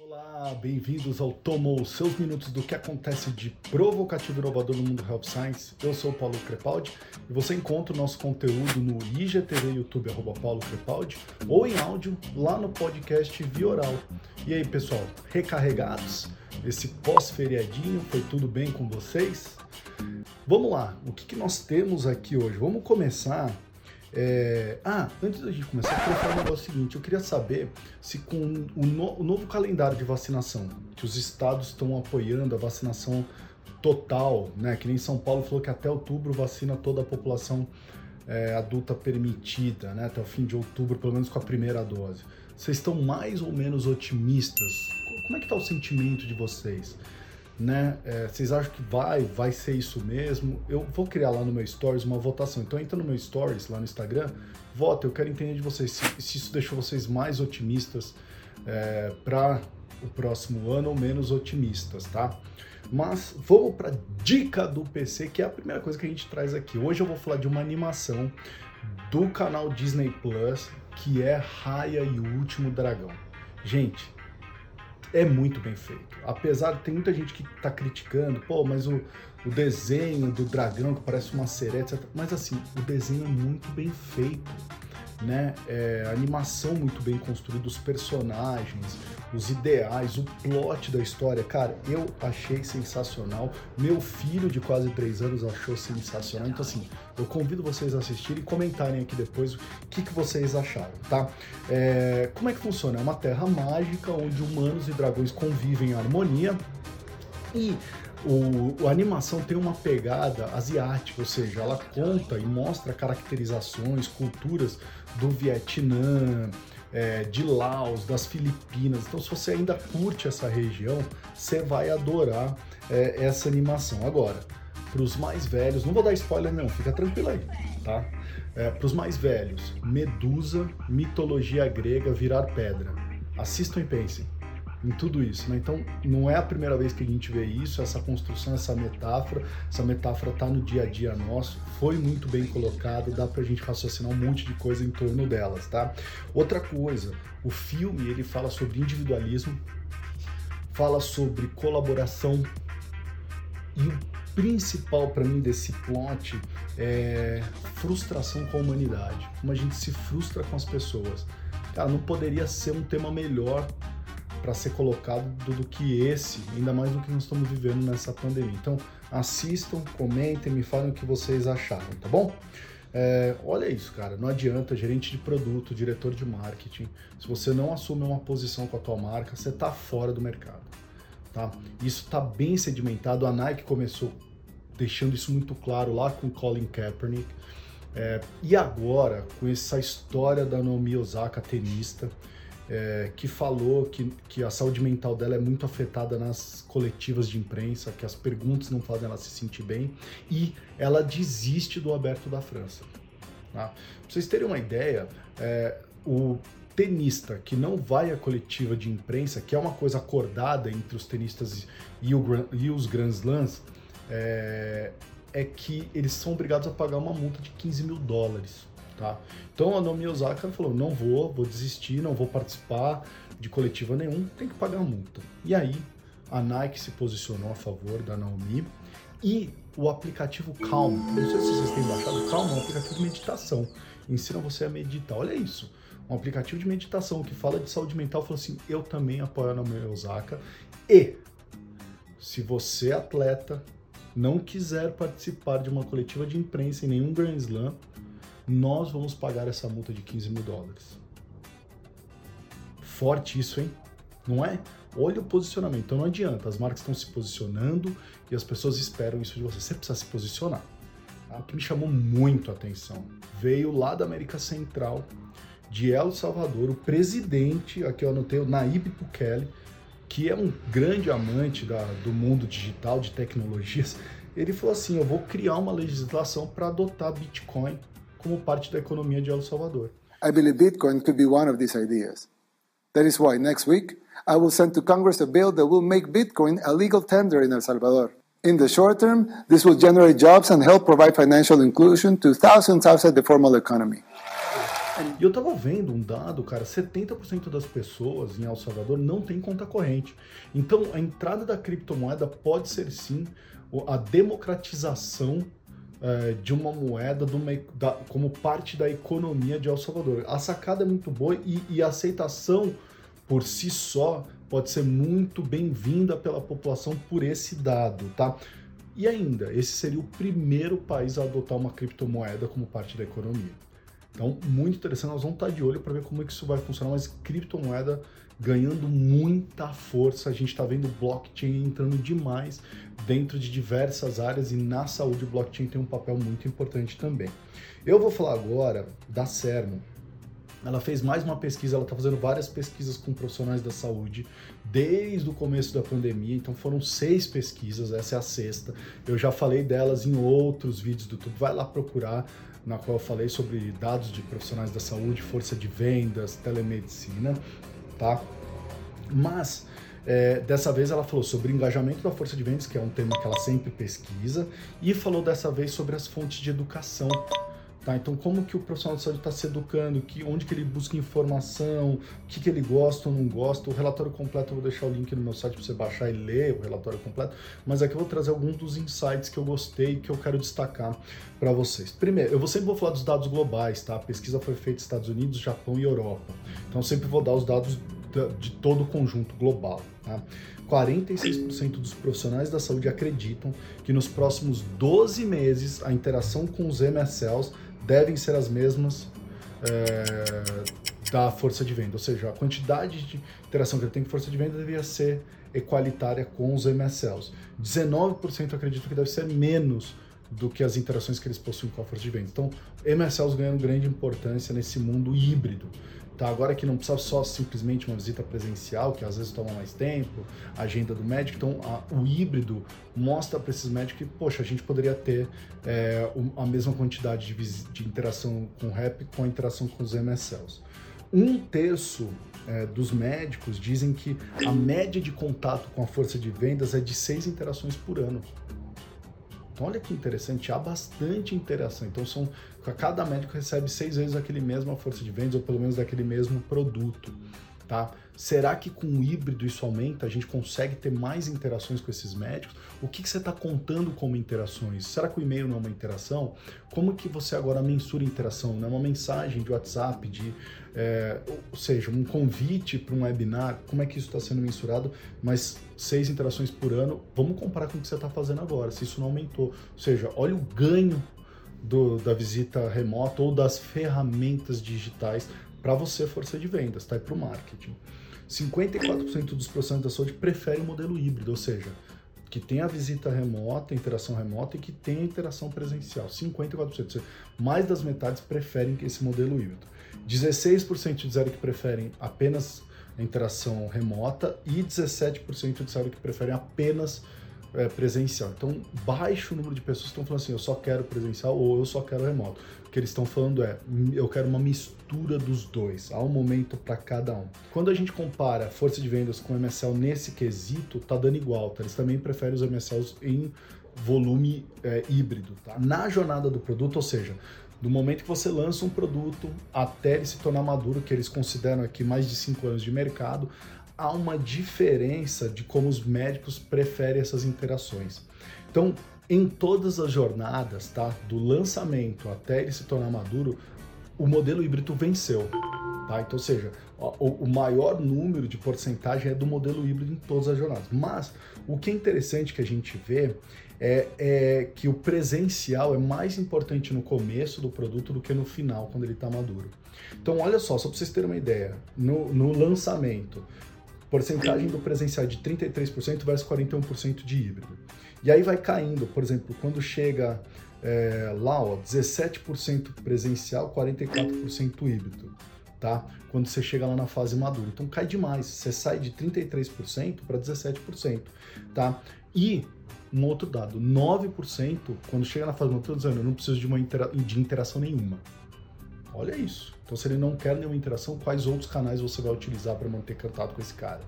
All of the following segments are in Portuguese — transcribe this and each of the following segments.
Olá, bem-vindos ao Tomou, seus minutos do que acontece de provocativo e inovador no mundo Health Science. Eu sou o Paulo Crepaldi e você encontra o nosso conteúdo no IGTV YouTube, arroba Paulo Crepaldi, ou em áudio lá no podcast Via Oral. E aí, pessoal, recarregados? Esse pós-feriadinho, foi tudo bem com vocês? Vamos lá, o que, que nós temos aqui hoje? Vamos começar é... Ah, antes da gente começar, eu queria falar um negócio seguinte. Eu queria saber se com o, no... o novo calendário de vacinação, que os estados estão apoiando a vacinação total, né? Que nem São Paulo falou que até outubro vacina toda a população é, adulta permitida, né? Até o fim de outubro, pelo menos com a primeira dose. Vocês estão mais ou menos otimistas? Como é que está o sentimento de vocês? Né? É, vocês acham que vai, vai ser isso mesmo? Eu vou criar lá no meu Stories uma votação. Então entra no meu Stories lá no Instagram, vota. Eu quero entender de vocês se, se isso deixou vocês mais otimistas é, para o próximo ano ou menos otimistas, tá? Mas vamos para dica do PC, que é a primeira coisa que a gente traz aqui. Hoje eu vou falar de uma animação do canal Disney Plus, que é Raya e o Último Dragão. Gente, é muito bem feito. Apesar de ter muita gente que está criticando, pô, mas o, o desenho do dragão que parece uma sereia, etc. Mas assim, o desenho é muito bem feito né? É, animação muito bem construída, os personagens, os ideais, o plot da história, cara, eu achei sensacional. Meu filho de quase três anos achou sensacional. Então, assim, eu convido vocês a assistirem e comentarem aqui depois o que, que vocês acharam, tá? É, como é que funciona? É uma terra mágica onde humanos e dragões convivem em harmonia e o, a animação tem uma pegada asiática, ou seja, ela conta e mostra caracterizações, culturas do Vietnã, é, de Laos, das Filipinas. Então, se você ainda curte essa região, você vai adorar é, essa animação. Agora, para os mais velhos, não vou dar spoiler não, fica tranquilo aí, tá? É, para os mais velhos, Medusa, mitologia grega, virar pedra. Assistam e pensem em tudo isso. Né? Então, não é a primeira vez que a gente vê isso, essa construção, essa metáfora. Essa metáfora está no dia a dia nosso, foi muito bem colocada, dá para a gente raciocinar um monte de coisa em torno delas, tá? Outra coisa, o filme ele fala sobre individualismo, fala sobre colaboração e o principal para mim desse plot é frustração com a humanidade, como a gente se frustra com as pessoas. Cara, não poderia ser um tema melhor para ser colocado do, que esse, ainda mais do que nós estamos vivendo nessa pandemia. Então, assistam, comentem, me falem o que vocês acharam, tá bom? É, olha isso, cara, não adianta, gerente de produto, diretor de marketing, se você não assume uma posição com a tua marca, você está fora do mercado, tá? Isso está bem sedimentado, a Nike começou deixando isso muito claro lá com Colin Kaepernick, é, e agora, com essa história da Naomi Osaka, tenista, é, que falou que, que a saúde mental dela é muito afetada nas coletivas de imprensa, que as perguntas não fazem ela se sentir bem, e ela desiste do aberto da França. Tá? Pra vocês terem uma ideia, é, o tenista que não vai à coletiva de imprensa, que é uma coisa acordada entre os tenistas e, o, e os Grand Slams, é, é que eles são obrigados a pagar uma multa de 15 mil dólares. Tá? Então a Naomi Osaka falou: não vou, vou desistir, não vou participar de coletiva nenhum, tem que pagar multa. E aí a Nike se posicionou a favor da Naomi e o aplicativo Calm, não sei se vocês têm baixado, Calm é um aplicativo de meditação, ensina você a meditar. Olha isso, um aplicativo de meditação que fala de saúde mental, falou assim: eu também apoio a Naomi Osaka e se você atleta não quiser participar de uma coletiva de imprensa em nenhum Grand Slam, nós vamos pagar essa multa de 15 mil dólares. Forte isso, hein? Não é? Olha o posicionamento. Então não adianta, as marcas estão se posicionando e as pessoas esperam isso de você. Você precisa se posicionar. Tá? O que me chamou muito a atenção veio lá da América Central, de El Salvador, o presidente, aqui eu anotei, o Naib Bukele, que é um grande amante da, do mundo digital, de tecnologias, ele falou assim: eu vou criar uma legislação para adotar Bitcoin como parte da economia de El Salvador. I believe Bitcoin could be one of these ideas. That is why next week I will send to Congress a bill that will make Bitcoin a legal tender in El Salvador. In the short term, this will generate jobs and help provide financial inclusion to thousands outside the formal economy. E eu tava vendo um dado, cara, 70% das pessoas em El Salvador não tem conta corrente. Então, a entrada da criptomoeda pode ser sim a democratização é, de uma moeda de uma, da, como parte da economia de El Salvador. A sacada é muito boa e, e a aceitação por si só pode ser muito bem-vinda pela população por esse dado, tá? E ainda, esse seria o primeiro país a adotar uma criptomoeda como parte da economia. Então, muito interessante, nós vamos estar de olho para ver como é que isso vai funcionar, mas criptomoeda ganhando muita força, a gente está vendo blockchain entrando demais dentro de diversas áreas e na saúde o blockchain tem um papel muito importante também. Eu vou falar agora da Cerno. Ela fez mais uma pesquisa, ela está fazendo várias pesquisas com profissionais da saúde desde o começo da pandemia, então foram seis pesquisas, essa é a sexta. Eu já falei delas em outros vídeos do YouTube, vai lá procurar, na qual eu falei sobre dados de profissionais da saúde, força de vendas, telemedicina, tá? Mas é, dessa vez ela falou sobre engajamento da força de vendas, que é um tema que ela sempre pesquisa, e falou dessa vez sobre as fontes de educação Tá? Então, como que o profissional de saúde está se educando, que, onde que ele busca informação, o que, que ele gosta ou não gosta. O relatório completo, eu vou deixar o link no meu site para você baixar e ler o relatório completo, mas aqui eu vou trazer alguns dos insights que eu gostei que eu quero destacar para vocês. Primeiro, eu sempre vou falar dos dados globais, tá? A pesquisa foi feita nos Estados Unidos, Japão e Europa. Então, sempre vou dar os dados de todo o conjunto global. Tá? 46% dos profissionais da saúde acreditam que nos próximos 12 meses a interação com os MSLs devem ser as mesmas é, da força de venda, ou seja, a quantidade de interação que ele tem com força de venda devia ser equalitária com os MSLs. 19% acreditam que deve ser menos do que as interações que eles possuem com a força de venda. Então, MSLs ganham grande importância nesse mundo híbrido. Tá, agora que não precisa só simplesmente uma visita presencial, que às vezes toma mais tempo, agenda do médico, então a, o híbrido mostra para esses médicos que, poxa, a gente poderia ter é, a mesma quantidade de, de, interação com o REP com a interação com os MSLs. Um terço é, dos médicos dizem que a média de contato com a força de vendas é de seis interações por ano. Então, olha que interessante, há bastante interação. Então, são, cada médico recebe seis vezes aquele mesmo força de vendas, ou pelo menos daquele mesmo produto. Tá? Será que com o híbrido isso aumenta? A gente consegue ter mais interações com esses médicos? O que, que você está contando como interações? Será que o e-mail não é uma interação? Como que você agora mensura interação? Não é uma mensagem de WhatsApp, de, é, ou seja, um convite para um webinar? Como é que isso está sendo mensurado? Mas seis interações por ano, vamos comparar com o que você está fazendo agora, se isso não aumentou. Ou seja, olha o ganho do, da visita remota ou das ferramentas digitais para você, força de vendas, tá? E para o marketing. 54% dos profissionais da saúde preferem o modelo híbrido, ou seja, que tem a visita remota, a interação remota e que tem a interação presencial. 54%. Mais das metades preferem esse modelo híbrido. 16% disseram que preferem apenas a interação remota e 17% disseram que preferem apenas é, presencial. Então, baixo número de pessoas estão falando assim, eu só quero presencial ou eu só quero remoto. O que eles estão falando é, eu quero uma mistura dos dois, há um momento para cada um. Quando a gente compara força de vendas com MSL nesse quesito, tá dando igual, tá? Eles também preferem os MSLs em volume é, híbrido, tá? Na jornada do produto, ou seja, do momento que você lança um produto até ele se tornar maduro, que eles consideram aqui mais de 5 anos de mercado, há uma diferença de como os médicos preferem essas interações. Então, em todas as jornadas, tá, do lançamento até ele se tornar maduro, o modelo híbrido venceu. Tá? Então, ou seja, o, maior número de porcentagem é do modelo híbrido em todas as jornadas. Mas o que é interessante que a gente vê é, é, que o presencial é mais importante no começo do produto do que no final, quando ele está maduro. Então, olha só, só para vocês terem uma ideia, no, no lançamento, porcentagem do presencial de 33% versus 41% de híbrido. E aí vai caindo, por exemplo, quando chega é, lá, ó, 17% presencial, 44% híbrido, tá? Quando você chega lá na fase madura. Então cai demais, você sai de 33% para 17%, tá? E um outro dado, 9% quando chega na fase madura, dizendo, eu não preciso de uma intera de interação nenhuma. Olha isso. Então, se ele não quer nenhuma interação, quais outros canais você vai utilizar para manter contato com esse cara?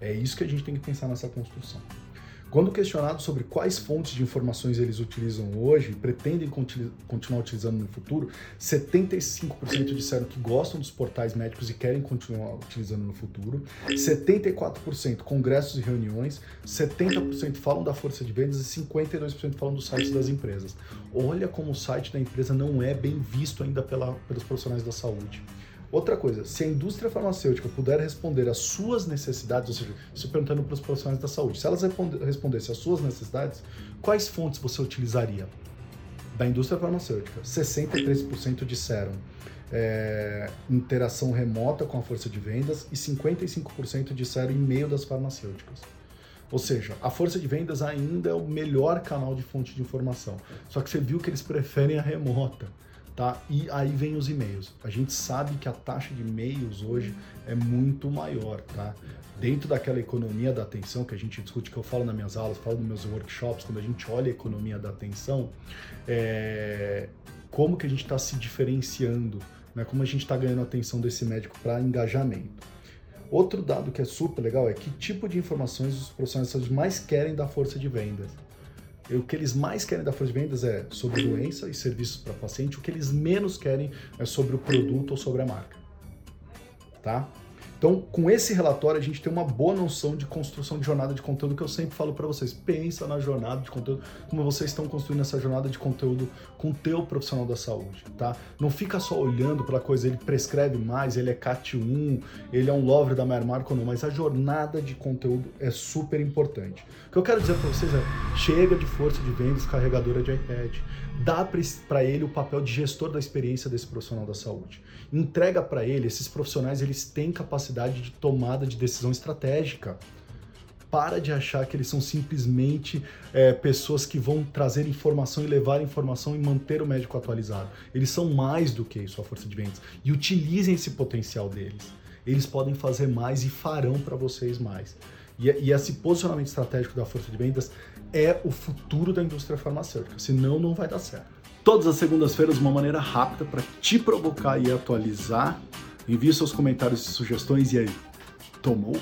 É isso que a gente tem que pensar nessa construção. Quando questionados sobre quais fontes de informações eles utilizam hoje e pretendem continuar utilizando no futuro, 75% disseram que gostam dos portais médicos e querem continuar utilizando no futuro, 74% congressos e reuniões, 70% falam da força de vendas e 52% falam dos sites das empresas. Olha como o site da empresa não é bem visto ainda pela, pelos profissionais da saúde. Outra coisa, se a indústria farmacêutica puder responder às suas necessidades, ou seja, isso perguntando para os profissionais da saúde, se elas respondessem às suas necessidades, quais fontes você utilizaria? Da indústria farmacêutica, 63% disseram é, interação remota com a força de vendas e 55% disseram e-mail das farmacêuticas. Ou seja, a força de vendas ainda é o melhor canal de fonte de informação. Só que você viu que eles preferem a remota tá? E aí vem os e-mails. A gente sabe que a taxa de e-mails hoje é muito maior, tá? Dentro daquela economia da atenção que a gente discute, que eu falo nas minhas aulas, falo nos meus workshops, quando a gente olha a economia da atenção, é... como que a gente está se diferenciando, né? Como a gente está ganhando a atenção desse médico para engajamento. Outro dado que é super legal é que tipo de informações os profissionais de saúde mais querem da força de vendas o que eles mais querem da força de vendas é sobre doença e serviços para paciente, o que eles menos querem é sobre o produto ou sobre a marca. Tá? Então, com esse relatório, a gente tem uma boa noção de construção de jornada de conteúdo que eu sempre falo para vocês. Pensa na jornada de conteúdo, como vocês estão construindo essa jornada de conteúdo com o teu profissional da saúde, tá? Não fica só olhando para coisa, ele prescreve mais, ele é CAT1, ele é um lover da Mary Marco, não, mas a jornada de conteúdo é super importante. O que eu quero dizer para vocês é, chega de força de vendas carregadora de iPad dá para ele o papel de gestor da experiência desse profissional da saúde. Entrega para ele, esses profissionais eles têm capacidade de tomada de decisão estratégica. Para de achar que eles são simplesmente é, pessoas que vão trazer informação e levar informação e manter o médico atualizado. Eles são mais do que isso, a força de vendas. E utilizem esse potencial deles. Eles podem fazer mais e farão para vocês mais. E, e esse posicionamento estratégico da força de vendas é o futuro da indústria farmacêutica, senão não vai dar certo. Todas as segundas-feiras, uma maneira rápida para te provocar e atualizar. Envie seus comentários e sugestões e aí, tomou?